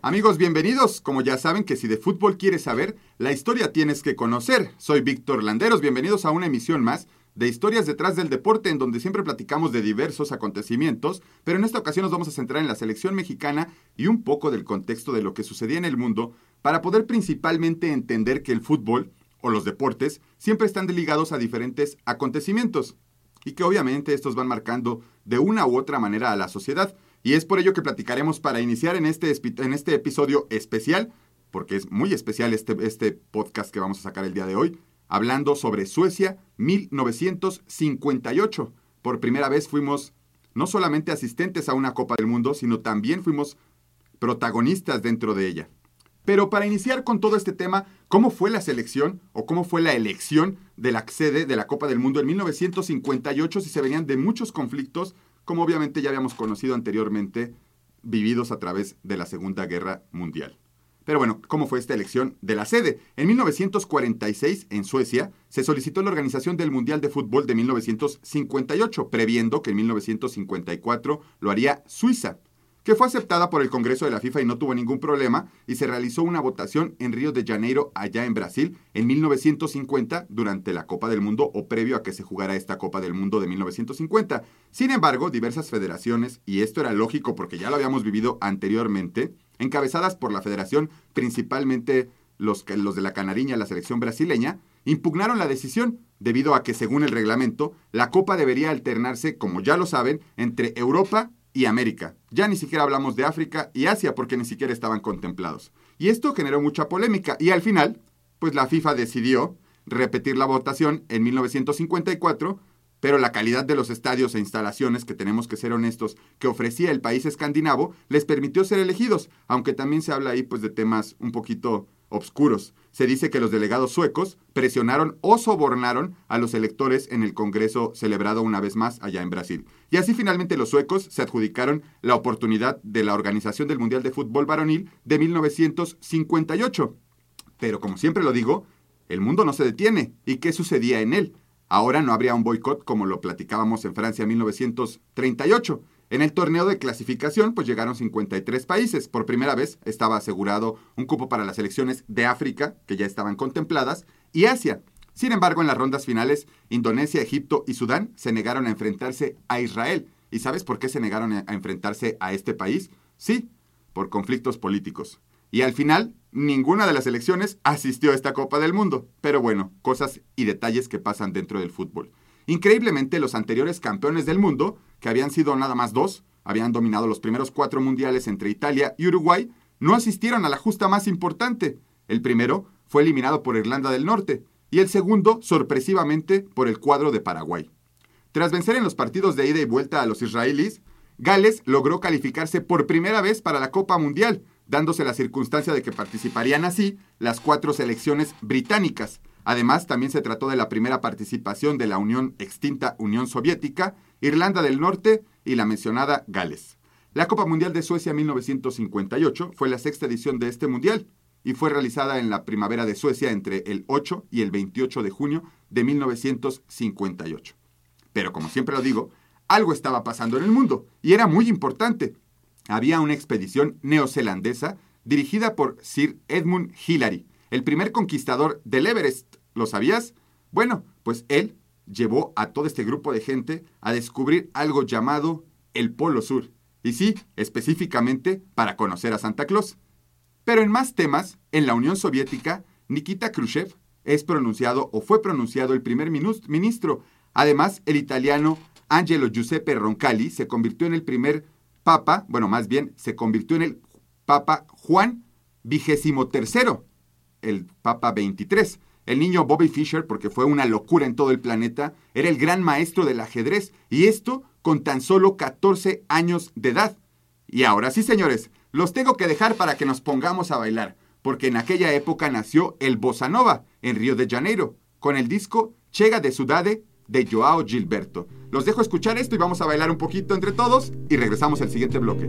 Amigos, bienvenidos. Como ya saben que si de fútbol quieres saber, la historia tienes que conocer. Soy Víctor Landeros, bienvenidos a una emisión más de Historias detrás del deporte, en donde siempre platicamos de diversos acontecimientos, pero en esta ocasión nos vamos a centrar en la selección mexicana y un poco del contexto de lo que sucedía en el mundo, para poder principalmente entender que el fútbol o los deportes siempre están ligados a diferentes acontecimientos y que obviamente estos van marcando de una u otra manera a la sociedad. Y es por ello que platicaremos para iniciar en este, en este episodio especial, porque es muy especial este, este podcast que vamos a sacar el día de hoy, hablando sobre Suecia 1958. Por primera vez fuimos no solamente asistentes a una Copa del Mundo, sino también fuimos protagonistas dentro de ella. Pero para iniciar con todo este tema, ¿cómo fue la selección o cómo fue la elección de la sede de la Copa del Mundo en 1958 si se venían de muchos conflictos como obviamente ya habíamos conocido anteriormente, vividos a través de la Segunda Guerra Mundial. Pero bueno, ¿cómo fue esta elección de la sede? En 1946, en Suecia, se solicitó la organización del Mundial de Fútbol de 1958, previendo que en 1954 lo haría Suiza que fue aceptada por el Congreso de la FIFA y no tuvo ningún problema, y se realizó una votación en Río de Janeiro, allá en Brasil, en 1950, durante la Copa del Mundo o previo a que se jugara esta Copa del Mundo de 1950. Sin embargo, diversas federaciones, y esto era lógico porque ya lo habíamos vivido anteriormente, encabezadas por la federación, principalmente los, los de la Canariña, la selección brasileña, impugnaron la decisión, debido a que, según el reglamento, la Copa debería alternarse, como ya lo saben, entre Europa y América. Ya ni siquiera hablamos de África y Asia porque ni siquiera estaban contemplados. Y esto generó mucha polémica y al final, pues la FIFA decidió repetir la votación en 1954, pero la calidad de los estadios e instalaciones, que tenemos que ser honestos, que ofrecía el país escandinavo, les permitió ser elegidos, aunque también se habla ahí pues de temas un poquito obscuros. Se dice que los delegados suecos presionaron o sobornaron a los electores en el Congreso celebrado una vez más allá en Brasil. Y así finalmente los suecos se adjudicaron la oportunidad de la organización del Mundial de Fútbol Varonil de 1958. Pero como siempre lo digo, el mundo no se detiene. ¿Y qué sucedía en él? Ahora no habría un boicot como lo platicábamos en Francia en 1938. En el torneo de clasificación, pues llegaron 53 países. Por primera vez estaba asegurado un cupo para las elecciones de África, que ya estaban contempladas, y Asia. Sin embargo, en las rondas finales, Indonesia, Egipto y Sudán se negaron a enfrentarse a Israel. ¿Y sabes por qué se negaron a enfrentarse a este país? Sí, por conflictos políticos. Y al final, ninguna de las elecciones asistió a esta Copa del Mundo. Pero bueno, cosas y detalles que pasan dentro del fútbol. Increíblemente, los anteriores campeones del mundo, que habían sido nada más dos, habían dominado los primeros cuatro mundiales entre Italia y Uruguay, no asistieron a la justa más importante. El primero fue eliminado por Irlanda del Norte y el segundo, sorpresivamente, por el cuadro de Paraguay. Tras vencer en los partidos de ida y vuelta a los israelíes, Gales logró calificarse por primera vez para la Copa Mundial, dándose la circunstancia de que participarían así las cuatro selecciones británicas, Además, también se trató de la primera participación de la Unión extinta Unión Soviética, Irlanda del Norte y la mencionada Gales. La Copa Mundial de Suecia 1958 fue la sexta edición de este mundial y fue realizada en la primavera de Suecia entre el 8 y el 28 de junio de 1958. Pero como siempre lo digo, algo estaba pasando en el mundo y era muy importante. Había una expedición neozelandesa dirigida por Sir Edmund Hillary, el primer conquistador del Everest. ¿Lo sabías? Bueno, pues él llevó a todo este grupo de gente a descubrir algo llamado el Polo Sur. Y sí, específicamente para conocer a Santa Claus. Pero en más temas, en la Unión Soviética, Nikita Khrushchev es pronunciado o fue pronunciado el primer ministro. Además, el italiano Angelo Giuseppe Roncalli se convirtió en el primer papa, bueno, más bien se convirtió en el papa Juan XXIII el Papa 23. El niño Bobby Fischer, porque fue una locura en todo el planeta, era el gran maestro del ajedrez, y esto con tan solo 14 años de edad. Y ahora sí, señores, los tengo que dejar para que nos pongamos a bailar, porque en aquella época nació el Bossa Nova, en Río de Janeiro, con el disco Chega de Sudade de Joao Gilberto. Los dejo escuchar esto y vamos a bailar un poquito entre todos y regresamos al siguiente bloque.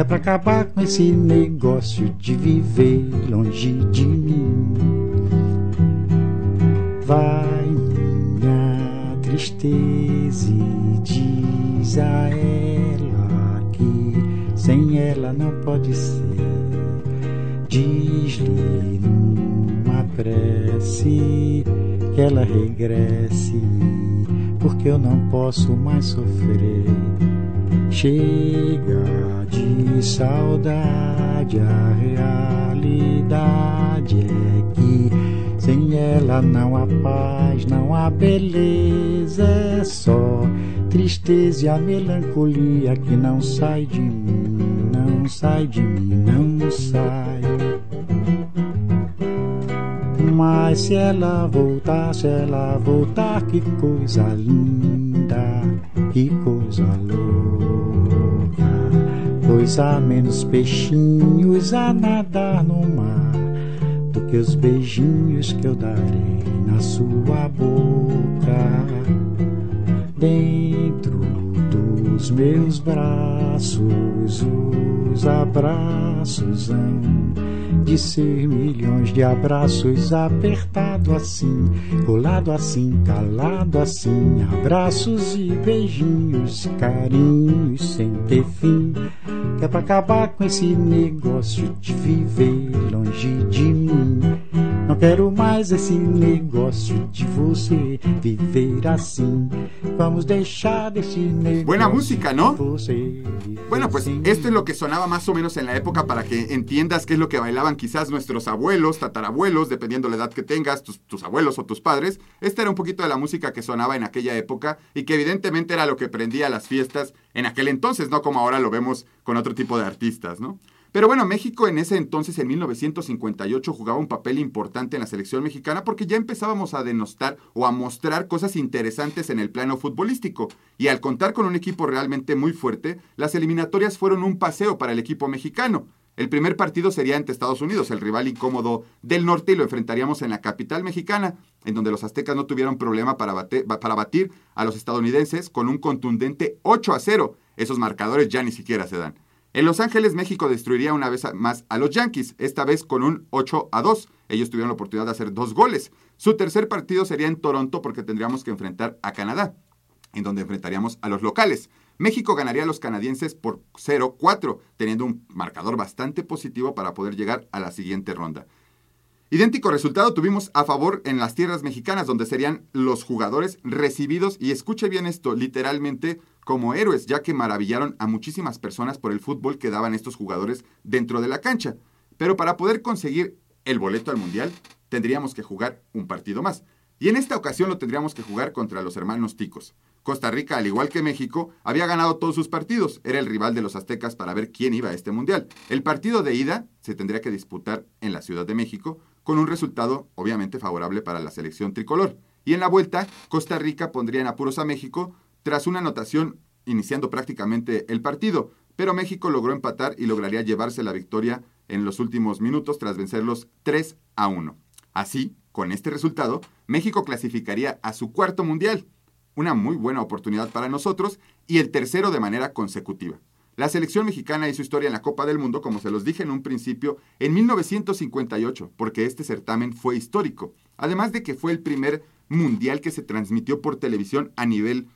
É pra acabar com esse negócio de viver longe de mim. Vai minha tristeza e diz a ela que sem ela não pode ser. Diz-lhe numa prece que ela regresse, porque eu não posso mais sofrer. Chega de saudade, a realidade é que sem ela não há paz, não há beleza, é só tristeza e a melancolia que não sai de mim, não sai de mim, não sai. Mas se ela voltar, se ela voltar, que coisa linda, Pois há menos peixinhos a nadar no mar do que os beijinhos que eu darei na sua boca. Dentro dos meus braços, os abraços hão de ser milhões de abraços apertado assim, colado assim, calado assim, abraços e beijinhos, carinhos sem ter fim. É pra acabar com esse negócio de viver longe de mim. Quero mais esse negócio de você viver assim. Vamos deixar desse negócio. Buena música, ¿no? Bueno, pues esto es lo que sonaba más o menos en la época para que entiendas qué es lo que bailaban quizás nuestros abuelos, tatarabuelos, dependiendo la edad que tengas, tus, tus abuelos o tus padres. Esta era un poquito de la música que sonaba en aquella época y que evidentemente era lo que prendía las fiestas en aquel entonces, no como ahora lo vemos con otro tipo de artistas, ¿no? Pero bueno, México en ese entonces, en 1958, jugaba un papel importante en la selección mexicana porque ya empezábamos a denostar o a mostrar cosas interesantes en el plano futbolístico. Y al contar con un equipo realmente muy fuerte, las eliminatorias fueron un paseo para el equipo mexicano. El primer partido sería ante Estados Unidos, el rival incómodo del norte, y lo enfrentaríamos en la capital mexicana, en donde los aztecas no tuvieron problema para, para batir a los estadounidenses con un contundente 8 a 0. Esos marcadores ya ni siquiera se dan. En Los Ángeles, México destruiría una vez más a los Yankees, esta vez con un 8 a 2. Ellos tuvieron la oportunidad de hacer dos goles. Su tercer partido sería en Toronto porque tendríamos que enfrentar a Canadá, en donde enfrentaríamos a los locales. México ganaría a los canadienses por 0-4, teniendo un marcador bastante positivo para poder llegar a la siguiente ronda. Idéntico resultado tuvimos a favor en las tierras mexicanas, donde serían los jugadores recibidos, y escuche bien esto, literalmente como héroes, ya que maravillaron a muchísimas personas por el fútbol que daban estos jugadores dentro de la cancha. Pero para poder conseguir el boleto al Mundial, tendríamos que jugar un partido más. Y en esta ocasión lo tendríamos que jugar contra los hermanos ticos. Costa Rica, al igual que México, había ganado todos sus partidos. Era el rival de los aztecas para ver quién iba a este mundial. El partido de ida se tendría que disputar en la Ciudad de México, con un resultado obviamente favorable para la selección tricolor. Y en la vuelta, Costa Rica pondría en apuros a México tras una anotación iniciando prácticamente el partido. Pero México logró empatar y lograría llevarse la victoria en los últimos minutos tras vencerlos 3 a 1. Así, con este resultado, México clasificaría a su cuarto mundial, una muy buena oportunidad para nosotros y el tercero de manera consecutiva. La selección mexicana hizo historia en la Copa del Mundo, como se los dije en un principio, en 1958, porque este certamen fue histórico. además de que fue el primer mundial que se transmitió por televisión a nivel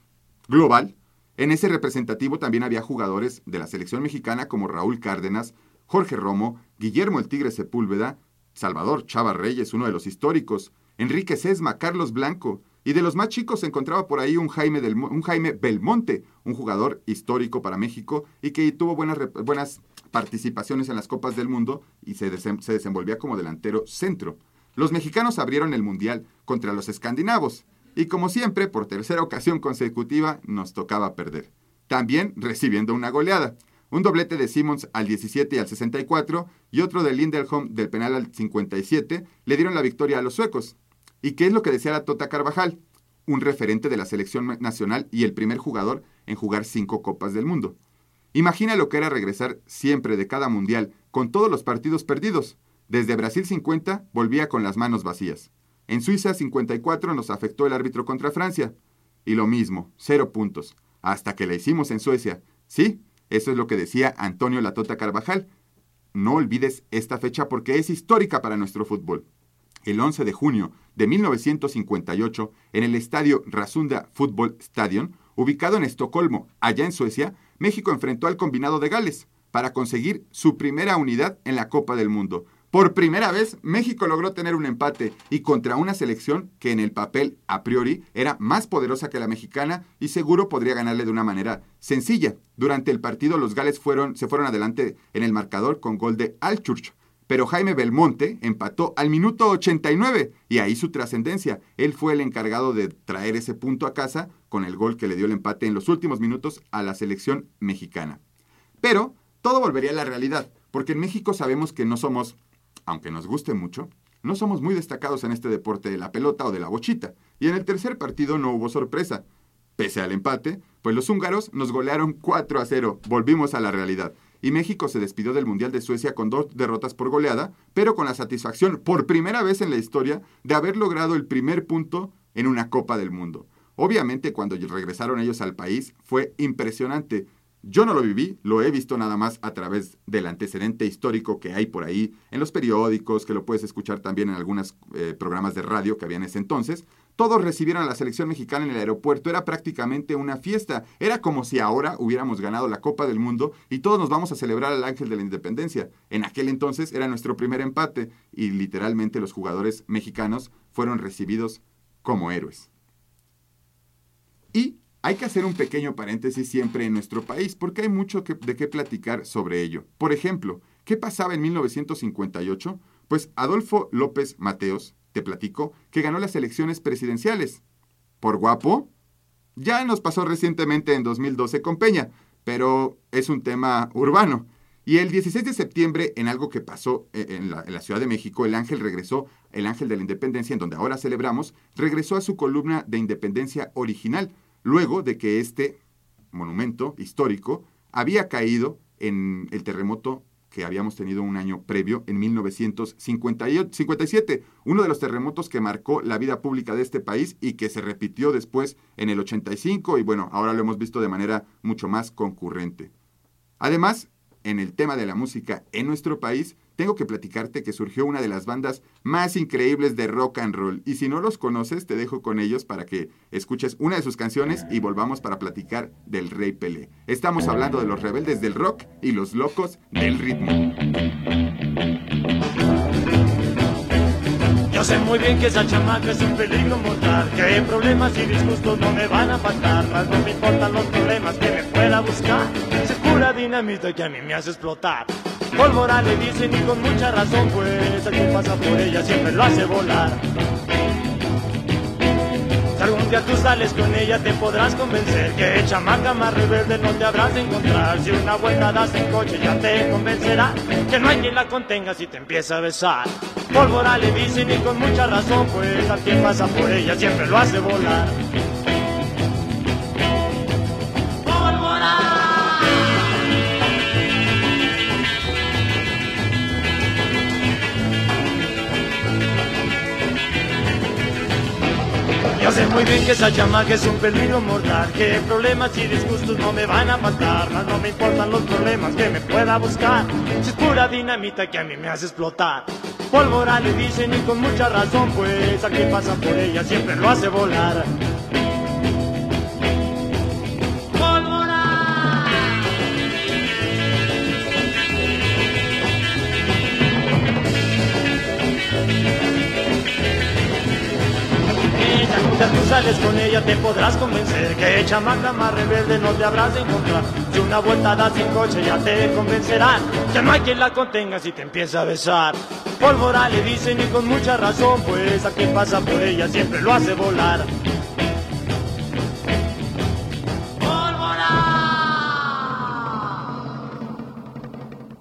global. En ese representativo también había jugadores de la selección mexicana como Raúl Cárdenas, Jorge Romo, Guillermo el Tigre Sepúlveda, Salvador Chava Reyes, uno de los históricos, Enrique Sesma, Carlos Blanco, y de los más chicos se encontraba por ahí un Jaime, del, un Jaime Belmonte, un jugador histórico para México y que tuvo buenas, buenas participaciones en las Copas del Mundo y se, se desenvolvía como delantero centro. Los mexicanos abrieron el Mundial contra los escandinavos y como siempre, por tercera ocasión consecutiva, nos tocaba perder. También recibiendo una goleada. Un doblete de Simmons al 17 y al 64 y otro de Lindelholm del penal al 57 le dieron la victoria a los suecos. ¿Y qué es lo que decía la Tota Carvajal? Un referente de la selección nacional y el primer jugador en jugar cinco Copas del Mundo. Imagina lo que era regresar siempre de cada mundial con todos los partidos perdidos. Desde Brasil 50 volvía con las manos vacías. En Suiza 54 nos afectó el árbitro contra Francia. Y lo mismo, cero puntos. Hasta que la hicimos en Suecia. Sí, eso es lo que decía Antonio Latota Carvajal. No olvides esta fecha porque es histórica para nuestro fútbol el 11 de junio de 1958 en el estadio Rasunda Football Stadium, ubicado en Estocolmo, allá en Suecia, México enfrentó al combinado de Gales para conseguir su primera unidad en la Copa del Mundo. Por primera vez, México logró tener un empate y contra una selección que en el papel a priori era más poderosa que la mexicana y seguro podría ganarle de una manera sencilla. Durante el partido los gales fueron, se fueron adelante en el marcador con gol de Alchurch, pero Jaime Belmonte empató al minuto 89 y ahí su trascendencia. Él fue el encargado de traer ese punto a casa con el gol que le dio el empate en los últimos minutos a la selección mexicana. Pero todo volvería a la realidad, porque en México sabemos que no somos, aunque nos guste mucho, no somos muy destacados en este deporte de la pelota o de la bochita. Y en el tercer partido no hubo sorpresa. Pese al empate, pues los húngaros nos golearon 4 a 0. Volvimos a la realidad y México se despidió del Mundial de Suecia con dos derrotas por goleada, pero con la satisfacción por primera vez en la historia de haber logrado el primer punto en una Copa del Mundo. Obviamente cuando regresaron ellos al país fue impresionante. Yo no lo viví, lo he visto nada más a través del antecedente histórico que hay por ahí en los periódicos, que lo puedes escuchar también en algunos eh, programas de radio que había en ese entonces, todos recibieron a la selección mexicana en el aeropuerto. Era prácticamente una fiesta. Era como si ahora hubiéramos ganado la Copa del Mundo y todos nos vamos a celebrar al Ángel de la Independencia. En aquel entonces era nuestro primer empate y literalmente los jugadores mexicanos fueron recibidos como héroes. Y hay que hacer un pequeño paréntesis siempre en nuestro país porque hay mucho de qué platicar sobre ello. Por ejemplo, ¿qué pasaba en 1958? Pues Adolfo López Mateos, te platico, que ganó las elecciones presidenciales. ¿Por guapo? Ya nos pasó recientemente en 2012 con Peña, pero es un tema urbano. Y el 16 de septiembre, en algo que pasó eh, en la, en la, Ciudad de México, el ángel regresó, el ángel de la independencia, en donde ahora celebramos, regresó a su columna de independencia original, luego de que este monumento histórico había caído en el terremoto que habíamos tenido un año previo, en 1957, uno de los terremotos que marcó la vida pública de este país y que se repitió después en el 85 y bueno, ahora lo hemos visto de manera mucho más concurrente. Además, en el tema de la música en nuestro país, tengo que platicarte que surgió una de las bandas más increíbles de rock and roll. Y si no los conoces, te dejo con ellos para que escuches una de sus canciones y volvamos para platicar del Rey Pelé. Estamos hablando de los rebeldes del rock y los locos del ritmo. Yo sé muy bien que esa chamaca es un peligro mortal, que problemas y disgustos no me van a faltar, más no me importan los problemas que me pueda buscar. Se cura dinamita que a mí me hace explotar. Pólvora le dicen y con mucha razón, pues el que pasa por ella siempre lo hace volar. Si algún día tú sales con ella te podrás convencer que chamaca más rebelde no te habrás de encontrar. Si una vuelta das en coche ya te convencerá que no hay quien la contenga si te empieza a besar. Pólvora le dicen y con mucha razón, pues al que pasa por ella siempre lo hace volar. Muy bien que esa chamaca es un peligro mortal, que problemas y disgustos no me van a faltar, más no me importan los problemas que me pueda buscar, si es pura dinamita que a mí me hace explotar. Pólvora le dicen y con mucha razón, pues a quien pasa por ella siempre lo hace volar. Tú sales con ella te podrás convencer que chamaca más rebelde no te habrás de encontrar. Si una vuelta das sin coche ya te convencerán que no hay quien la contenga si te empieza a besar. Pólvora le dicen y con mucha razón, pues a quien pasa por ella siempre lo hace volar.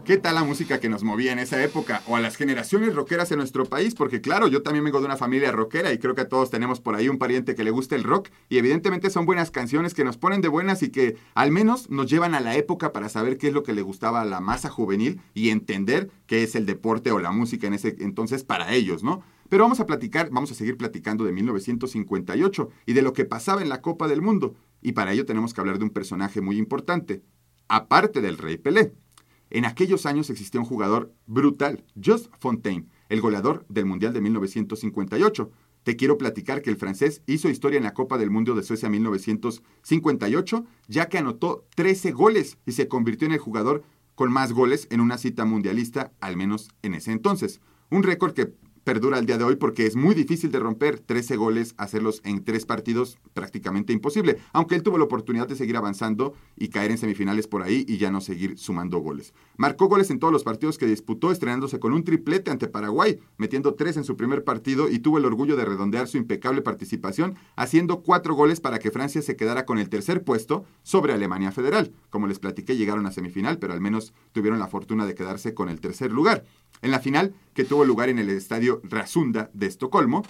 ¿Qué tal la música que nos movía en esa época? O a las generaciones rockeras en nuestro país, porque claro, yo también vengo de una familia rockera y creo que todos tenemos por ahí un pariente que le guste el rock y evidentemente son buenas canciones que nos ponen de buenas y que al menos nos llevan a la época para saber qué es lo que le gustaba a la masa juvenil y entender qué es el deporte o la música en ese entonces para ellos, ¿no? Pero vamos a platicar, vamos a seguir platicando de 1958 y de lo que pasaba en la Copa del Mundo. Y para ello tenemos que hablar de un personaje muy importante, aparte del Rey Pelé. En aquellos años existía un jugador brutal, Just Fontaine, el goleador del Mundial de 1958. Te quiero platicar que el francés hizo historia en la Copa del Mundo de Suecia 1958, ya que anotó 13 goles y se convirtió en el jugador con más goles en una cita mundialista, al menos en ese entonces. Un récord que perdura el día de hoy porque es muy difícil de romper 13 goles, hacerlos en tres partidos prácticamente imposible, aunque él tuvo la oportunidad de seguir avanzando y caer en semifinales por ahí y ya no seguir sumando goles. Marcó goles en todos los partidos que disputó, estrenándose con un triplete ante Paraguay, metiendo tres en su primer partido y tuvo el orgullo de redondear su impecable participación, haciendo cuatro goles para que Francia se quedara con el tercer puesto sobre Alemania Federal. Como les platiqué, llegaron a semifinal, pero al menos tuvieron la fortuna de quedarse con el tercer lugar. En la final, que tuvo lugar en el estadio Rasunda de Estocolmo,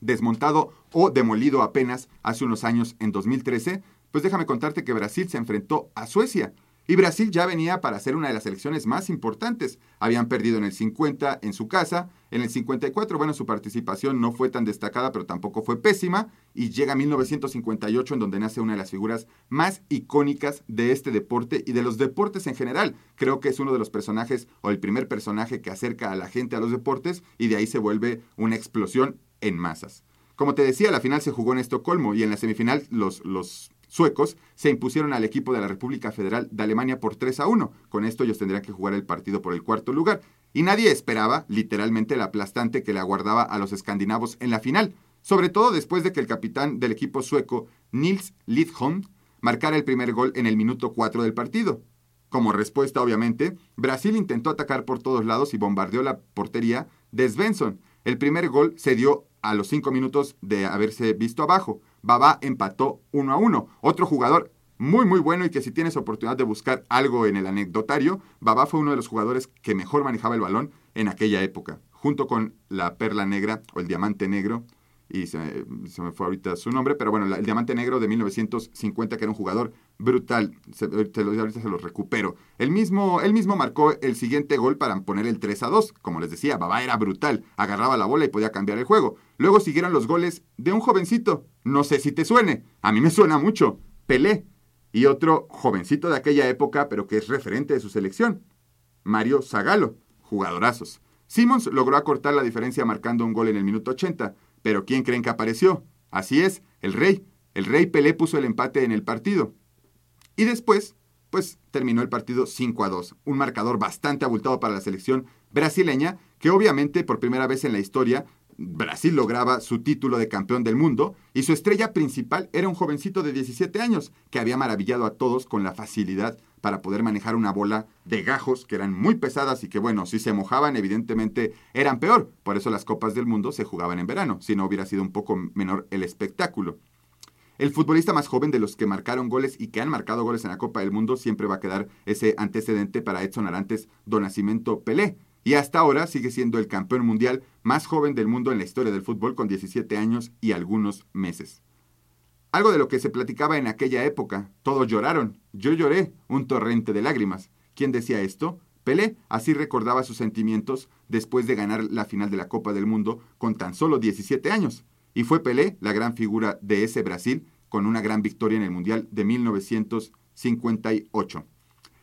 desmontado o demolido apenas hace unos años en 2013, pues déjame contarte que Brasil se enfrentó a Suecia y Brasil ya venía para ser una de las elecciones más importantes. Habían perdido en el 50 en su casa, en el 54, bueno, su participación no fue tan destacada, pero tampoco fue pésima, y llega 1958 en donde nace una de las figuras más icónicas de este deporte y de los deportes en general. Creo que es uno de los personajes o el primer personaje que acerca a la gente a los deportes y de ahí se vuelve una explosión en masas. Como te decía, la final se jugó en Estocolmo y en la semifinal los, los suecos se impusieron al equipo de la República Federal de Alemania por 3 a 1. Con esto ellos tendrían que jugar el partido por el cuarto lugar. Y nadie esperaba, literalmente, el aplastante que le aguardaba a los escandinavos en la final, sobre todo después de que el capitán del equipo sueco, Nils Lidholm, marcara el primer gol en el minuto 4 del partido. Como respuesta, obviamente, Brasil intentó atacar por todos lados y bombardeó la portería de Svensson. El primer gol se dio a los 5 minutos de haberse visto abajo. Baba empató 1 a 1. Otro jugador muy muy bueno y que si tienes oportunidad de buscar algo en el anecdotario, Baba fue uno de los jugadores que mejor manejaba el balón en aquella época, junto con la perla negra o el diamante negro y se, me fue ahorita su nombre, pero bueno, el Diamante Negro de 1950, que era un jugador brutal, se, ahorita se lo recupero. Él mismo, él mismo marcó el siguiente gol para poner el 3 a 2. Como les decía, Babá era brutal, agarraba la bola y podía cambiar el juego. Luego siguieron los goles de un jovencito, no sé si te suene, a mí me suena mucho, Pelé, y otro jovencito de aquella época, pero que es referente de su selección, Mario Zagalo, jugadorazos. Simmons logró acortar la diferencia marcando un gol en el minuto 80, pero ¿quién creen que apareció? Así es, el rey. El rey Pelé puso el empate en el partido. Y después, pues terminó el partido 5 a 2, un marcador bastante abultado para la selección brasileña, que obviamente por primera vez en la historia Brasil lograba su título de campeón del mundo y su estrella principal era un jovencito de 17 años que había maravillado a todos con la facilidad para poder manejar una bola de gajos que eran muy pesadas y que bueno, si se mojaban evidentemente eran peor. Por eso las copas del mundo se jugaban en verano, si no hubiera sido un poco menor el espectáculo. El futbolista más joven de los que marcaron goles y que han marcado goles en la Copa del Mundo siempre va a quedar ese antecedente para Edson Arantes do Nascimento Pelé, y hasta ahora sigue siendo el campeón mundial más joven del mundo en la historia del fútbol con 17 años y algunos meses. Algo de lo que se platicaba en aquella época, todos lloraron, yo lloré, un torrente de lágrimas. ¿Quién decía esto? Pelé así recordaba sus sentimientos después de ganar la final de la Copa del Mundo con tan solo 17 años. Y fue Pelé la gran figura de ese Brasil con una gran victoria en el Mundial de 1958.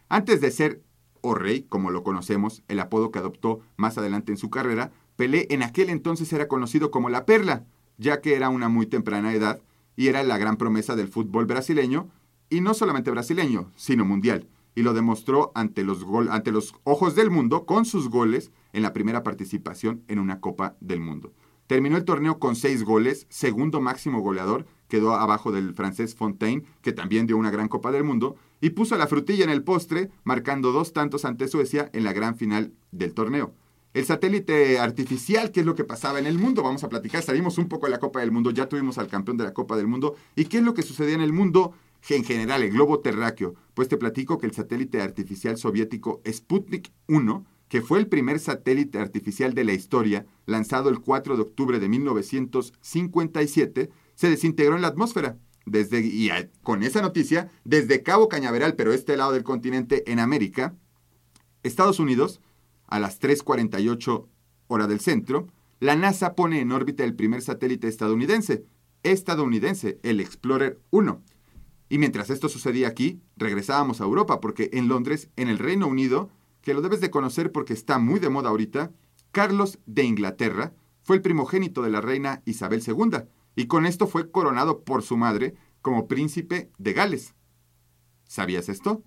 Antes de ser o Rey, como lo conocemos, el apodo que adoptó más adelante en su carrera, Pelé en aquel entonces era conocido como la Perla, ya que era una muy temprana edad y era la gran promesa del fútbol brasileño, y no solamente brasileño, sino mundial, y lo demostró ante los, ante los ojos del mundo con sus goles en la primera participación en una Copa del Mundo. Terminó el torneo con seis goles, segundo máximo goleador, quedó abajo del francés Fontaine, que también dio una gran Copa del Mundo, y puso la frutilla en el postre, marcando dos tantos ante Suecia en la gran final del torneo. El satélite artificial, ¿qué es lo que pasaba en el mundo? Vamos a platicar, salimos un poco de la Copa del Mundo, ya tuvimos al campeón de la Copa del Mundo, ¿y qué es lo que sucedía en el mundo? En general, el globo terráqueo. Pues te platico que el satélite artificial soviético Sputnik 1 que fue el primer satélite artificial de la historia, lanzado el 4 de octubre de 1957, se desintegró en la atmósfera. Desde, y con esa noticia, desde Cabo Cañaveral, pero este lado del continente, en América, Estados Unidos, a las 3.48 hora del centro, la NASA pone en órbita el primer satélite estadounidense, estadounidense, el Explorer 1. Y mientras esto sucedía aquí, regresábamos a Europa, porque en Londres, en el Reino Unido, que lo debes de conocer porque está muy de moda ahorita, Carlos de Inglaterra fue el primogénito de la reina Isabel II y con esto fue coronado por su madre como príncipe de Gales. ¿Sabías esto?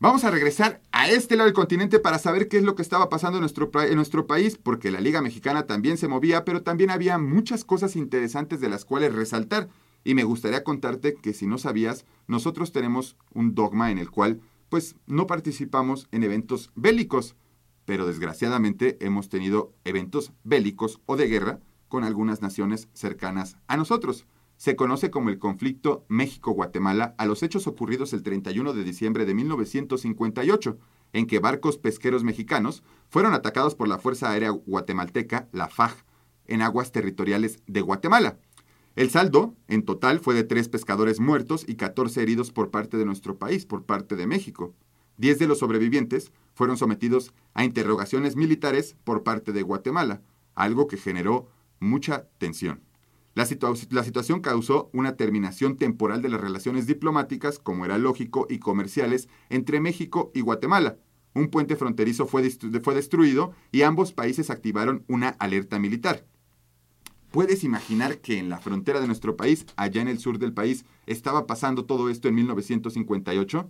Vamos a regresar a este lado del continente para saber qué es lo que estaba pasando en nuestro, en nuestro, país, porque la Liga Mexicana también se movía, pero también había muchas cosas interesantes de las cuales resaltar. Y me gustaría contarte que si no sabías, nosotros tenemos un dogma en el cual pues no participamos en eventos bélicos, pero desgraciadamente hemos tenido eventos bélicos o de guerra con algunas naciones cercanas a nosotros. Se conoce como el conflicto México-Guatemala a los hechos ocurridos el 31 de diciembre de 1958, en que barcos pesqueros mexicanos fueron atacados por la Fuerza Aérea Guatemalteca, la FAG, en aguas territoriales de Guatemala. El saldo, en total, fue de tres pescadores muertos y 14 heridos por parte de nuestro país, por parte de México. Diez de los sobrevivientes fueron sometidos a interrogaciones militares por parte de Guatemala, algo que generó mucha tensión. La, situación causó una terminación temporal de las relaciones diplomáticas, como era lógico, y comerciales entre México y Guatemala. Un puente fronterizo fue, fue destruido y ambos países activaron una alerta militar. ¿Puedes imaginar que en la frontera de nuestro país, allá en el sur del país, estaba pasando todo esto en 1958?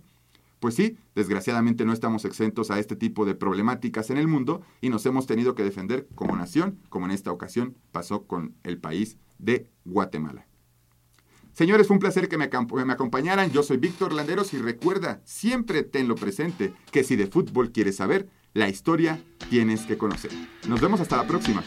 Pues sí, desgraciadamente no estamos exentos a este tipo de problemáticas en el mundo y nos hemos tenido que defender como nación, como en esta ocasión pasó con el país de Guatemala. Señores, fue un placer que me, acompañaran. Yo soy Víctor Landeros y recuerda, siempre tenlo presente, que si de fútbol quieres saber, la historia tienes que conocer. Nos vemos hasta la próxima.